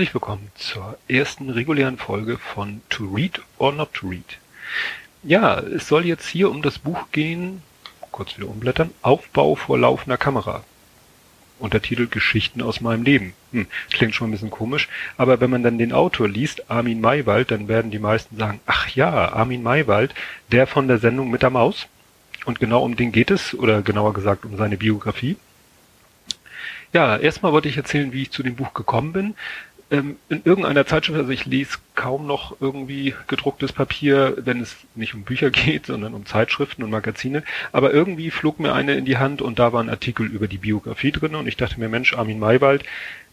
Herzlich willkommen zur ersten regulären Folge von To Read or Not to Read. Ja, es soll jetzt hier um das Buch gehen, kurz wieder umblättern, Aufbau vor laufender Kamera. Untertitel Geschichten aus meinem Leben. Hm, klingt schon ein bisschen komisch, aber wenn man dann den Autor liest, Armin Maywald, dann werden die meisten sagen, ach ja, Armin Maywald, der von der Sendung mit der Maus. Und genau um den geht es, oder genauer gesagt um seine Biografie. Ja, erstmal wollte ich erzählen, wie ich zu dem Buch gekommen bin. Ähm, in irgendeiner Zeitschrift, also ich lese kaum noch irgendwie gedrucktes Papier, wenn es nicht um Bücher geht, sondern um Zeitschriften und Magazine. Aber irgendwie flog mir eine in die Hand und da war ein Artikel über die Biografie drin und ich dachte mir, Mensch, Armin Maywald,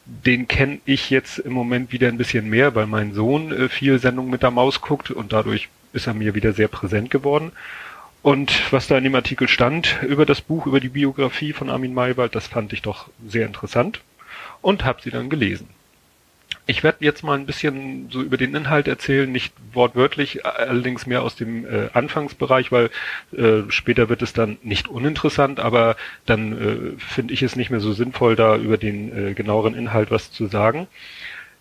den kenne ich jetzt im Moment wieder ein bisschen mehr, weil mein Sohn äh, viel Sendungen mit der Maus guckt und dadurch ist er mir wieder sehr präsent geworden. Und was da in dem Artikel stand über das Buch, über die Biografie von Armin Maywald, das fand ich doch sehr interessant und habe sie dann gelesen. Ich werde jetzt mal ein bisschen so über den Inhalt erzählen, nicht wortwörtlich, allerdings mehr aus dem äh, Anfangsbereich, weil äh, später wird es dann nicht uninteressant, aber dann äh, finde ich es nicht mehr so sinnvoll, da über den äh, genaueren Inhalt was zu sagen.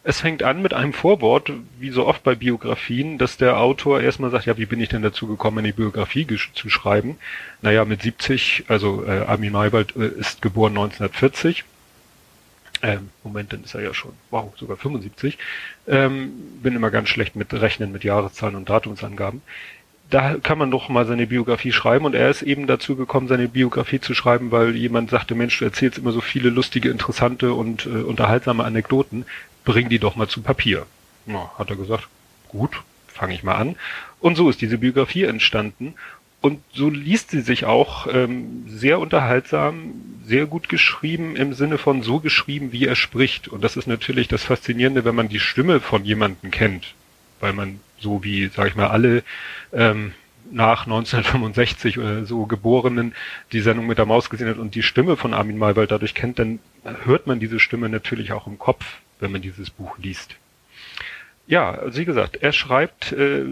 Es fängt an mit einem Vorwort, wie so oft bei Biografien, dass der Autor erstmal sagt, ja, wie bin ich denn dazu gekommen, eine Biografie zu schreiben? Naja, mit 70, also äh, Armin Maywald äh, ist geboren 1940. Ähm, Moment, dann ist er ja schon, wow, sogar 75. Ähm, bin immer ganz schlecht mit Rechnen, mit Jahreszahlen und Datumsangaben. Da kann man doch mal seine Biografie schreiben und er ist eben dazu gekommen, seine Biografie zu schreiben, weil jemand sagte, Mensch, du erzählst immer so viele lustige, interessante und äh, unterhaltsame Anekdoten bring die doch mal zu Papier. Na, hat er gesagt, gut, fange ich mal an. Und so ist diese Biografie entstanden. Und so liest sie sich auch ähm, sehr unterhaltsam, sehr gut geschrieben im Sinne von so geschrieben, wie er spricht. Und das ist natürlich das Faszinierende, wenn man die Stimme von jemandem kennt, weil man so wie, sag ich mal, alle ähm, nach 1965 oder so Geborenen die Sendung mit der Maus gesehen hat und die Stimme von Armin Maywald dadurch kennt, dann hört man diese Stimme natürlich auch im Kopf wenn man dieses Buch liest. Ja, also wie gesagt, er schreibt äh,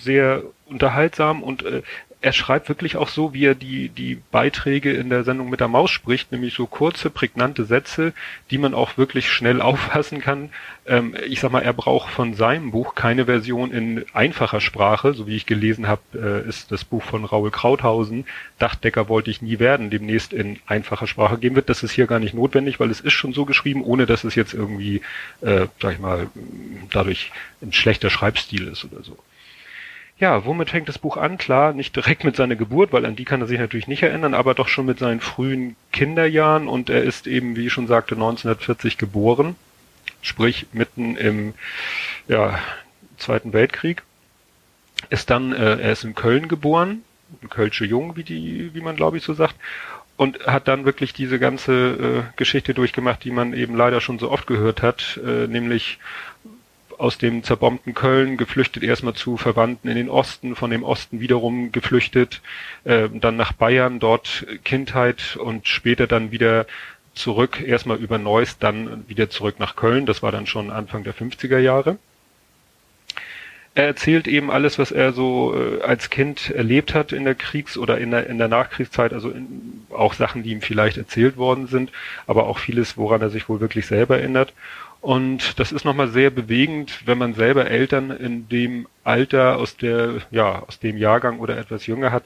sehr unterhaltsam und äh, er schreibt wirklich auch so, wie er die, die Beiträge in der Sendung mit der Maus spricht, nämlich so kurze, prägnante Sätze, die man auch wirklich schnell auffassen kann. Ähm, ich sag mal, er braucht von seinem Buch keine Version in einfacher Sprache, so wie ich gelesen habe, äh, ist das Buch von Raul Krauthausen, Dachdecker wollte ich nie werden, demnächst in einfacher Sprache geben wird. Das ist hier gar nicht notwendig, weil es ist schon so geschrieben, ohne dass es jetzt irgendwie, äh, sag ich mal, dadurch ein schlechter Schreibstil ist oder so. Ja, womit fängt das Buch an? Klar, nicht direkt mit seiner Geburt, weil an die kann er sich natürlich nicht erinnern, aber doch schon mit seinen frühen Kinderjahren und er ist eben, wie ich schon sagte, 1940 geboren, sprich mitten im ja, Zweiten Weltkrieg. Ist dann, äh, er ist in Köln geboren, ein Kölsche Jung, wie die, wie man glaube ich so sagt, und hat dann wirklich diese ganze äh, Geschichte durchgemacht, die man eben leider schon so oft gehört hat, äh, nämlich aus dem zerbombten Köln geflüchtet erstmal zu Verwandten in den Osten, von dem Osten wiederum geflüchtet, äh, dann nach Bayern, dort Kindheit und später dann wieder zurück, erstmal über Neuss, dann wieder zurück nach Köln. Das war dann schon Anfang der 50er Jahre. Er erzählt eben alles, was er so äh, als Kind erlebt hat in der Kriegs- oder in der, in der Nachkriegszeit, also in, auch Sachen, die ihm vielleicht erzählt worden sind, aber auch vieles, woran er sich wohl wirklich selber erinnert. Und das ist nochmal sehr bewegend, wenn man selber Eltern in dem Alter aus der, ja, aus dem Jahrgang oder etwas jünger hat,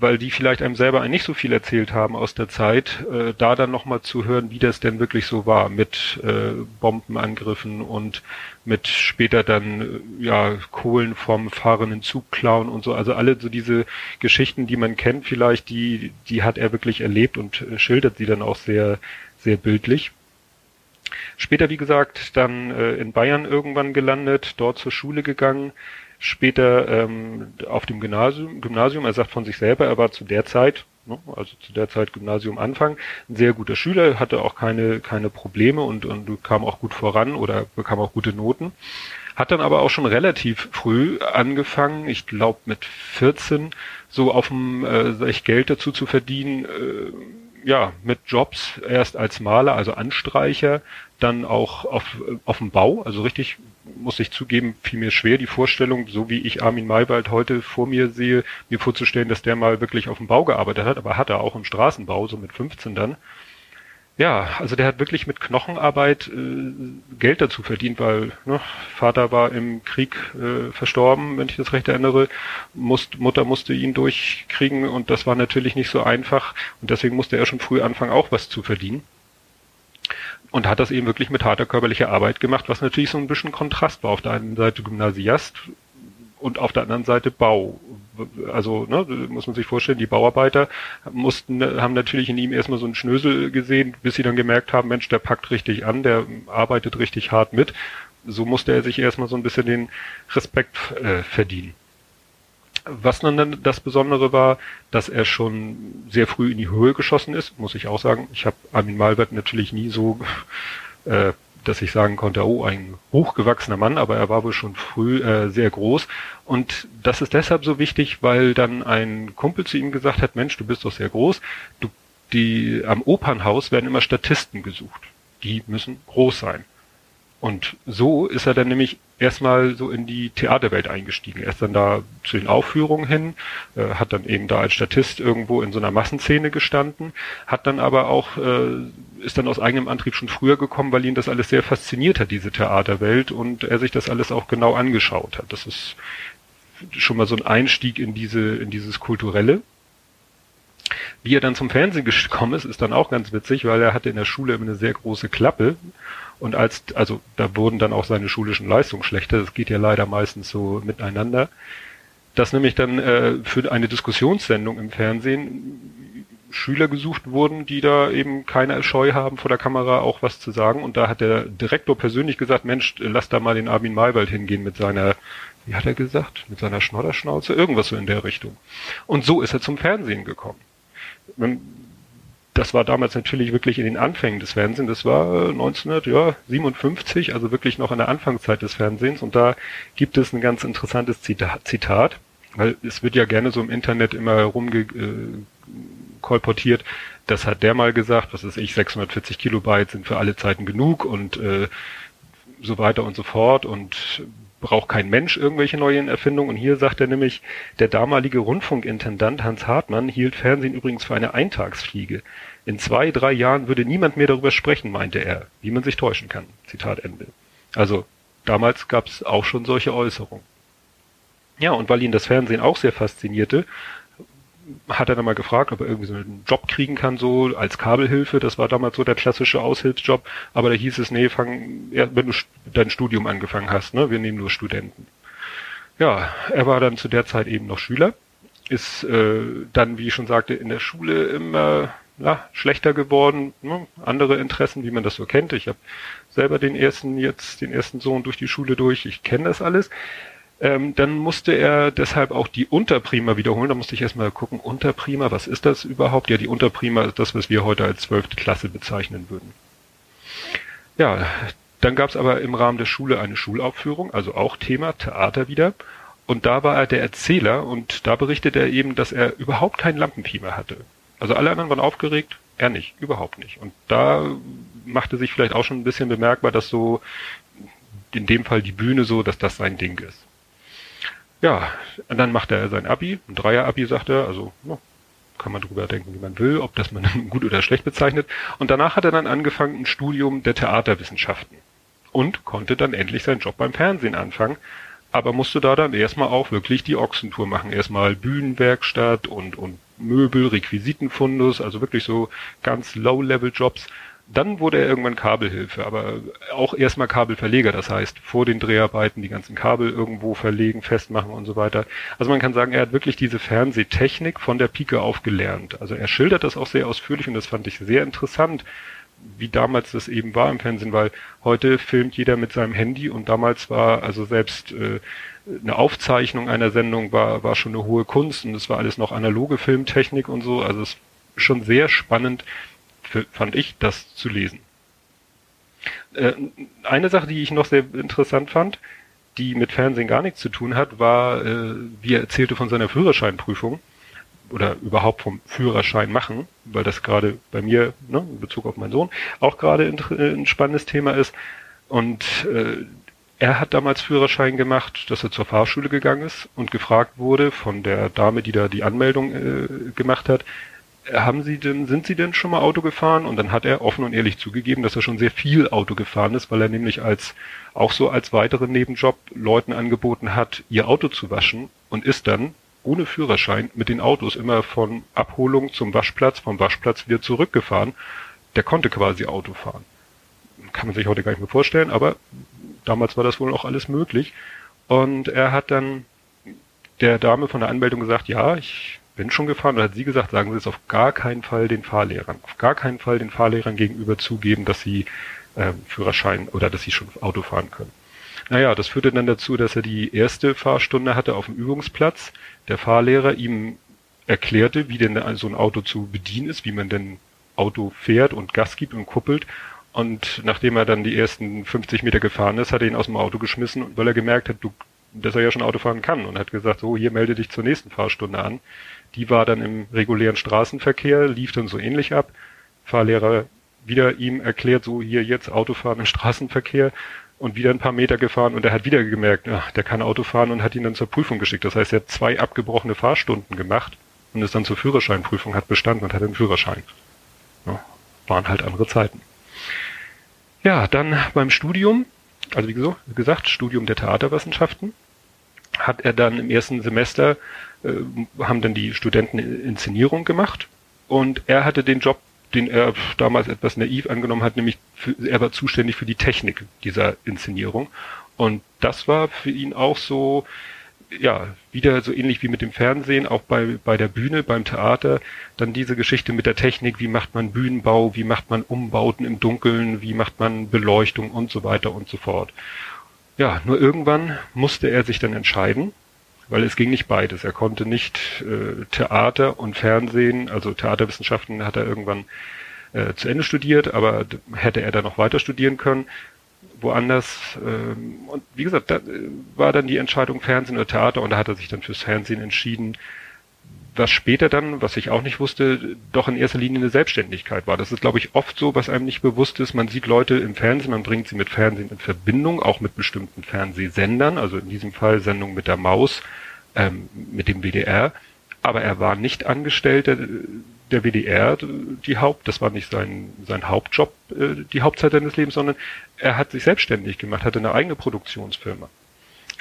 weil die vielleicht einem selber nicht so viel erzählt haben aus der Zeit, äh, da dann nochmal zu hören, wie das denn wirklich so war mit äh, Bombenangriffen und mit später dann äh, ja Kohlen vom fahrenden Zug klauen und so. Also alle so diese Geschichten, die man kennt vielleicht, die, die hat er wirklich erlebt und äh, schildert sie dann auch sehr, sehr bildlich. Später, wie gesagt, dann äh, in Bayern irgendwann gelandet, dort zur Schule gegangen, später ähm, auf dem Gymnasium, Gymnasium, er sagt von sich selber, er war zu der Zeit, ne, also zu der Zeit Gymnasium Anfang, ein sehr guter Schüler, hatte auch keine, keine Probleme und, und kam auch gut voran oder bekam auch gute Noten. Hat dann aber auch schon relativ früh angefangen, ich glaube mit 14, so auf dem äh, Geld dazu zu verdienen, äh, ja, mit Jobs erst als Maler, also Anstreicher, dann auch auf, auf dem Bau, also richtig, muss ich zugeben, fiel mir schwer, die Vorstellung, so wie ich Armin Maywald heute vor mir sehe, mir vorzustellen, dass der mal wirklich auf dem Bau gearbeitet hat, aber hat er auch im Straßenbau, so mit 15 dann. Ja, also der hat wirklich mit Knochenarbeit äh, Geld dazu verdient, weil ne, Vater war im Krieg äh, verstorben, wenn ich das recht erinnere. Musst, Mutter musste ihn durchkriegen und das war natürlich nicht so einfach und deswegen musste er schon früh anfangen, auch was zu verdienen. Und hat das eben wirklich mit harter körperlicher Arbeit gemacht, was natürlich so ein bisschen Kontrast war. Auf der einen Seite Gymnasiast und auf der anderen Seite Bau, also ne, muss man sich vorstellen, die Bauarbeiter mussten, haben natürlich in ihm erstmal so einen Schnösel gesehen, bis sie dann gemerkt haben, Mensch, der packt richtig an, der arbeitet richtig hart mit. So musste er sich erstmal so ein bisschen den Respekt äh, verdienen. Was dann das Besondere war, dass er schon sehr früh in die Höhe geschossen ist, muss ich auch sagen. Ich habe Armin Malbert natürlich nie so äh, dass ich sagen konnte, oh, ein hochgewachsener Mann, aber er war wohl schon früh äh, sehr groß. Und das ist deshalb so wichtig, weil dann ein Kumpel zu ihm gesagt hat, Mensch, du bist doch sehr groß, du, die, am Opernhaus werden immer Statisten gesucht. Die müssen groß sein. Und so ist er dann nämlich erstmal so in die Theaterwelt eingestiegen. Er ist dann da zu den Aufführungen hin, äh, hat dann eben da als Statist irgendwo in so einer Massenszene gestanden, hat dann aber auch, äh, ist dann aus eigenem Antrieb schon früher gekommen, weil ihn das alles sehr fasziniert hat, diese Theaterwelt, und er sich das alles auch genau angeschaut hat. Das ist schon mal so ein Einstieg in diese, in dieses Kulturelle. Wie er dann zum Fernsehen gekommen ist, ist dann auch ganz witzig, weil er hatte in der Schule immer eine sehr große Klappe und als, also da wurden dann auch seine schulischen Leistungen schlechter. Das geht ja leider meistens so miteinander. Dass nämlich dann äh, für eine Diskussionssendung im Fernsehen Schüler gesucht wurden, die da eben keine Scheu haben, vor der Kamera auch was zu sagen. Und da hat der Direktor persönlich gesagt, Mensch, lass da mal den Armin Maywald hingehen mit seiner, wie hat er gesagt, mit seiner Schnodderschnauze, irgendwas so in der Richtung. Und so ist er zum Fernsehen gekommen das war damals natürlich wirklich in den Anfängen des Fernsehens. Das war 1957, also wirklich noch in der Anfangszeit des Fernsehens. Und da gibt es ein ganz interessantes Zitat, weil es wird ja gerne so im Internet immer rumgekolportiert. Äh, das hat der mal gesagt, was ist ich, 640 Kilobyte sind für alle Zeiten genug und äh, so weiter und so fort. Und braucht kein Mensch irgendwelche neuen Erfindungen. Und hier sagt er nämlich, der damalige Rundfunkintendant Hans Hartmann hielt Fernsehen übrigens für eine Eintagsfliege. In zwei, drei Jahren würde niemand mehr darüber sprechen, meinte er, wie man sich täuschen kann. Zitat Ende. Also damals gab es auch schon solche Äußerungen. Ja, und weil ihn das Fernsehen auch sehr faszinierte, hat er dann mal gefragt, ob er irgendwie so einen Job kriegen kann, so als Kabelhilfe. Das war damals so der klassische Aushilfsjob. Aber da hieß es, nee, fang, ja, wenn du dein Studium angefangen hast, ne, wir nehmen nur Studenten. Ja, er war dann zu der Zeit eben noch Schüler, ist äh, dann, wie ich schon sagte, in der Schule immer ja, schlechter geworden, ne? andere Interessen, wie man das so kennt. Ich habe selber den ersten jetzt, den ersten Sohn durch die Schule durch, ich kenne das alles. Ähm, dann musste er deshalb auch die Unterprima wiederholen. Da musste ich erstmal gucken, Unterprima, was ist das überhaupt? Ja, die Unterprima ist das, was wir heute als zwölfte Klasse bezeichnen würden. Ja, dann gab es aber im Rahmen der Schule eine Schulaufführung, also auch Thema Theater wieder. Und da war er der Erzähler und da berichtet er eben, dass er überhaupt keinen Lampenfieber hatte. Also alle anderen waren aufgeregt, er nicht, überhaupt nicht. Und da machte sich vielleicht auch schon ein bisschen bemerkbar, dass so in dem Fall die Bühne so, dass das sein Ding ist. Ja, dann macht er sein Abi, ein Dreier-Abi, sagt er, also no, kann man drüber denken, wie man will, ob das man gut oder schlecht bezeichnet. Und danach hat er dann angefangen, ein Studium der Theaterwissenschaften und konnte dann endlich seinen Job beim Fernsehen anfangen, aber musste da dann erstmal auch wirklich die Ochsentour machen. Erstmal Bühnenwerkstatt und, und Möbel, Requisitenfundus, also wirklich so ganz Low-Level-Jobs. Dann wurde er irgendwann Kabelhilfe, aber auch erstmal Kabelverleger, das heißt vor den Dreharbeiten die ganzen Kabel irgendwo verlegen, festmachen und so weiter. Also man kann sagen, er hat wirklich diese Fernsehtechnik von der Pike auf gelernt. Also er schildert das auch sehr ausführlich und das fand ich sehr interessant, wie damals das eben war im Fernsehen, weil heute filmt jeder mit seinem Handy und damals war also selbst äh, eine Aufzeichnung einer Sendung war, war schon eine hohe Kunst und es war alles noch analoge Filmtechnik und so. Also es ist schon sehr spannend, fand ich, das zu lesen. Äh, eine Sache, die ich noch sehr interessant fand, die mit Fernsehen gar nichts zu tun hat, war, äh, wie er erzählte von seiner Führerscheinprüfung oder überhaupt vom Führerschein machen, weil das gerade bei mir, ne, in Bezug auf meinen Sohn, auch gerade ein, spannendes Thema ist. Und äh, er hat damals Führerschein gemacht, dass er zur Fahrschule gegangen ist und gefragt wurde von der Dame, die da die Anmeldung äh, gemacht hat, haben Sie denn, sind Sie denn schon mal Auto gefahren? Und dann hat er offen und ehrlich zugegeben, dass er schon sehr viel Auto gefahren ist, weil er nämlich als, auch so als weiteren Nebenjob Leuten angeboten hat, ihr Auto zu waschen und ist dann ohne Führerschein mit den Autos immer von Abholung zum Waschplatz, vom Waschplatz wieder zurückgefahren. Der konnte quasi Auto fahren. Kann man sich heute gar nicht mehr vorstellen, aber damals war das wohl auch alles möglich. Und er hat dann der Dame von der Anmeldung gesagt, ja, ich bin schon gefahren, und hat sie gesagt, sagen Sie es auf gar keinen Fall den Fahrlehrern. Auf gar keinen Fall den Fahrlehrern gegenüber zugeben, dass sie äh, Führerschein oder dass sie schon Auto fahren können. Naja, das führte dann dazu, dass er die erste Fahrstunde hatte auf dem Übungsplatz. Der Fahrlehrer ihm erklärte, wie denn so ein Auto zu bedienen ist, wie man denn Auto fährt und Gas gibt und kuppelt. Und nachdem er dann die ersten 50 Meter gefahren ist, hat er ihn aus dem Auto geschmissen, weil er gemerkt hat, du, dass er ja schon Auto fahren kann und hat gesagt, so, hier melde dich zur nächsten Fahrstunde an. Die war dann im regulären Straßenverkehr, lief dann so ähnlich ab. Fahrlehrer wieder ihm erklärt, so hier jetzt Autofahren im Straßenverkehr und wieder ein paar Meter gefahren und er hat wieder gemerkt, ach, der kann Auto fahren und hat ihn dann zur Prüfung geschickt. Das heißt, er hat zwei abgebrochene Fahrstunden gemacht und ist dann zur Führerscheinprüfung, hat bestanden und hat den Führerschein. Ja, waren halt andere Zeiten. Ja, dann beim Studium, also wie gesagt, Studium der Theaterwissenschaften, hat er dann im ersten Semester, äh, haben dann die Studenten Inszenierung gemacht und er hatte den Job den er damals etwas naiv angenommen hat, nämlich für, er war zuständig für die Technik dieser Inszenierung. Und das war für ihn auch so, ja, wieder so ähnlich wie mit dem Fernsehen, auch bei, bei der Bühne, beim Theater, dann diese Geschichte mit der Technik, wie macht man Bühnenbau, wie macht man Umbauten im Dunkeln, wie macht man Beleuchtung und so weiter und so fort. Ja, nur irgendwann musste er sich dann entscheiden, weil es ging nicht beides. Er konnte nicht äh, Theater und Fernsehen, also Theaterwissenschaften hat er irgendwann äh, zu Ende studiert, aber hätte er da noch weiter studieren können, woanders. Ähm, und wie gesagt, da äh, war dann die Entscheidung Fernsehen oder Theater und da hat er sich dann fürs Fernsehen entschieden was später dann, was ich auch nicht wusste, doch in erster Linie eine Selbstständigkeit war. Das ist, glaube ich, oft so, was einem nicht bewusst ist. Man sieht Leute im Fernsehen, man bringt sie mit Fernsehen in Verbindung, auch mit bestimmten Fernsehsendern, also in diesem Fall Sendung mit der Maus, ähm, mit dem WDR. Aber er war nicht Angestellter der WDR, die Haupt, das war nicht sein, sein Hauptjob, äh, die Hauptzeit seines Lebens, sondern er hat sich selbstständig gemacht, hatte eine eigene Produktionsfirma.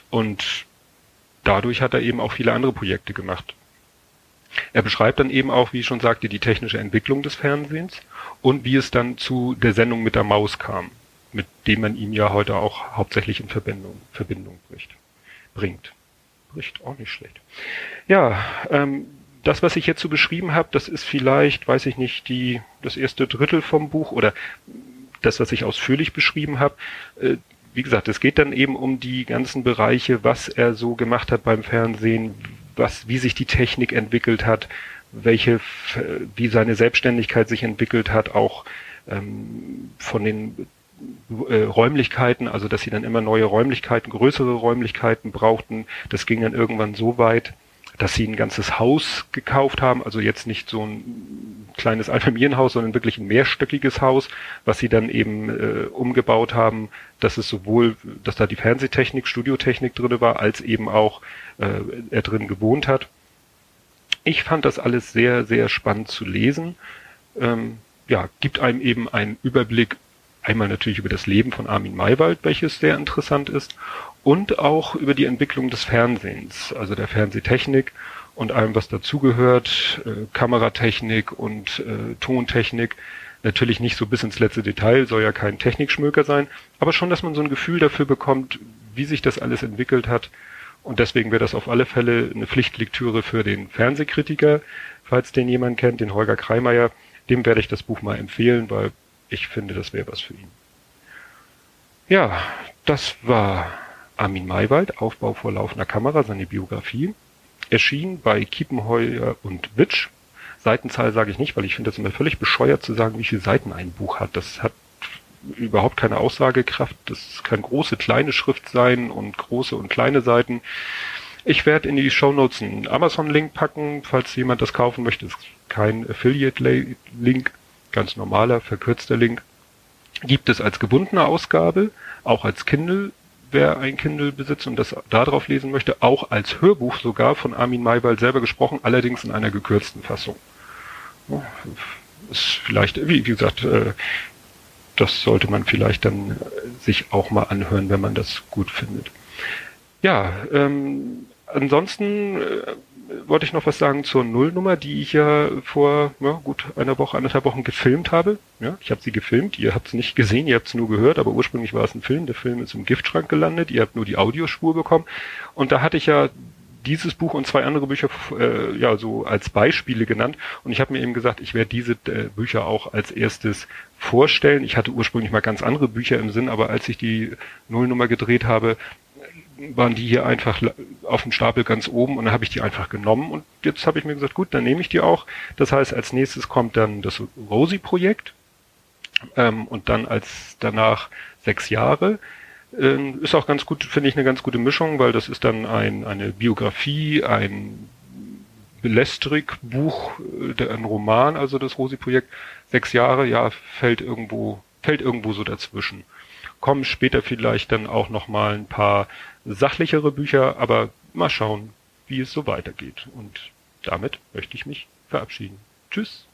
Und dadurch hat er eben auch viele andere Projekte gemacht. Er beschreibt dann eben auch, wie ich schon sagte, die technische Entwicklung des Fernsehens und wie es dann zu der Sendung mit der Maus kam, mit dem man ihn ja heute auch hauptsächlich in Verbindung, Verbindung bricht, bringt. Bricht auch nicht schlecht. Ja, ähm, das, was ich jetzt so beschrieben habe, das ist vielleicht, weiß ich nicht, die, das erste Drittel vom Buch oder das, was ich ausführlich beschrieben habe. Äh, wie gesagt, es geht dann eben um die ganzen Bereiche, was er so gemacht hat beim Fernsehen, was, wie sich die Technik entwickelt hat, welche, wie seine Selbstständigkeit sich entwickelt hat, auch ähm, von den äh, Räumlichkeiten, also dass sie dann immer neue Räumlichkeiten, größere Räumlichkeiten brauchten. Das ging dann irgendwann so weit, dass sie ein ganzes Haus gekauft haben, also jetzt nicht so ein kleines Einfamilienhaus, sondern wirklich ein mehrstöckiges Haus, was sie dann eben äh, umgebaut haben, dass es sowohl, dass da die Fernsehtechnik, Studiotechnik drinne war, als eben auch äh, er drin gewohnt hat. Ich fand das alles sehr, sehr spannend zu lesen. Ähm, ja, gibt einem eben einen Überblick einmal natürlich über das Leben von Armin Maywald, welches sehr interessant ist, und auch über die Entwicklung des Fernsehens, also der Fernsehtechnik und allem, was dazugehört, äh, Kameratechnik und äh, Tontechnik. Natürlich nicht so bis ins letzte Detail, soll ja kein Technikschmöker sein, aber schon, dass man so ein Gefühl dafür bekommt, wie sich das alles entwickelt hat. Und deswegen wäre das auf alle Fälle eine Pflichtlektüre für den Fernsehkritiker, falls den jemand kennt, den Holger Kreimeier. Dem werde ich das Buch mal empfehlen, weil ich finde, das wäre was für ihn. Ja, das war Armin Maywald, Aufbau vor laufender Kamera, seine Biografie. Erschien bei Kiepenheuer und Witsch. Seitenzahl sage ich nicht, weil ich finde das immer völlig bescheuert zu sagen, wie viele Seiten ein Buch hat. Das hat überhaupt keine Aussagekraft. Das kann große, kleine Schrift sein und große und kleine Seiten. Ich werde in die Show Notes einen Amazon-Link packen, falls jemand das kaufen möchte. Das ist kein Affiliate-Link, ganz normaler, verkürzter Link. Gibt es als gebundene Ausgabe, auch als Kindle wer ein Kindle besitzt und das darauf lesen möchte, auch als Hörbuch sogar von Armin Maywald selber gesprochen, allerdings in einer gekürzten Fassung. ist vielleicht, wie, gesagt, äh, das sollte man vielleicht dann sich auch mal anhören, wenn man das gut findet. Ja, ähm, ansonsten äh, wollte ich noch was sagen zur Nullnummer, die ich ja vor ja, gut einer Woche, anderthalb Wochen gefilmt habe. Ja, ich habe sie gefilmt, ihr habt es nicht gesehen, ihr habt es nur gehört, aber ursprünglich war es ein Film. Der Film ist im Giftschrank gelandet, ihr habt nur die Audiospur bekommen. Und da hatte ich ja dieses Buch und zwei andere Bücher äh, ja so als Beispiele genannt und ich habe mir eben gesagt, ich werde diese äh, Bücher auch als erstes vorstellen. Ich hatte ursprünglich mal ganz andere Bücher im Sinn, aber als ich die Nullnummer gedreht habe, waren die hier einfach auf dem Stapel ganz oben und dann habe ich die einfach genommen und jetzt habe ich mir gesagt, gut, dann nehme ich die auch. Das heißt, als nächstes kommt dann das Rosi-Projekt ähm, und dann als danach sechs Jahre. Ähm, ist auch ganz gut, finde ich, eine ganz gute Mischung, weil das ist dann ein, eine Biografie, ein Belestrik-Buch, äh, ein Roman, also das Rosi-Projekt. Sechs Jahre, ja, fällt irgendwo, fällt irgendwo so dazwischen kommen später vielleicht dann auch nochmal ein paar sachlichere Bücher, aber mal schauen, wie es so weitergeht. Und damit möchte ich mich verabschieden. Tschüss.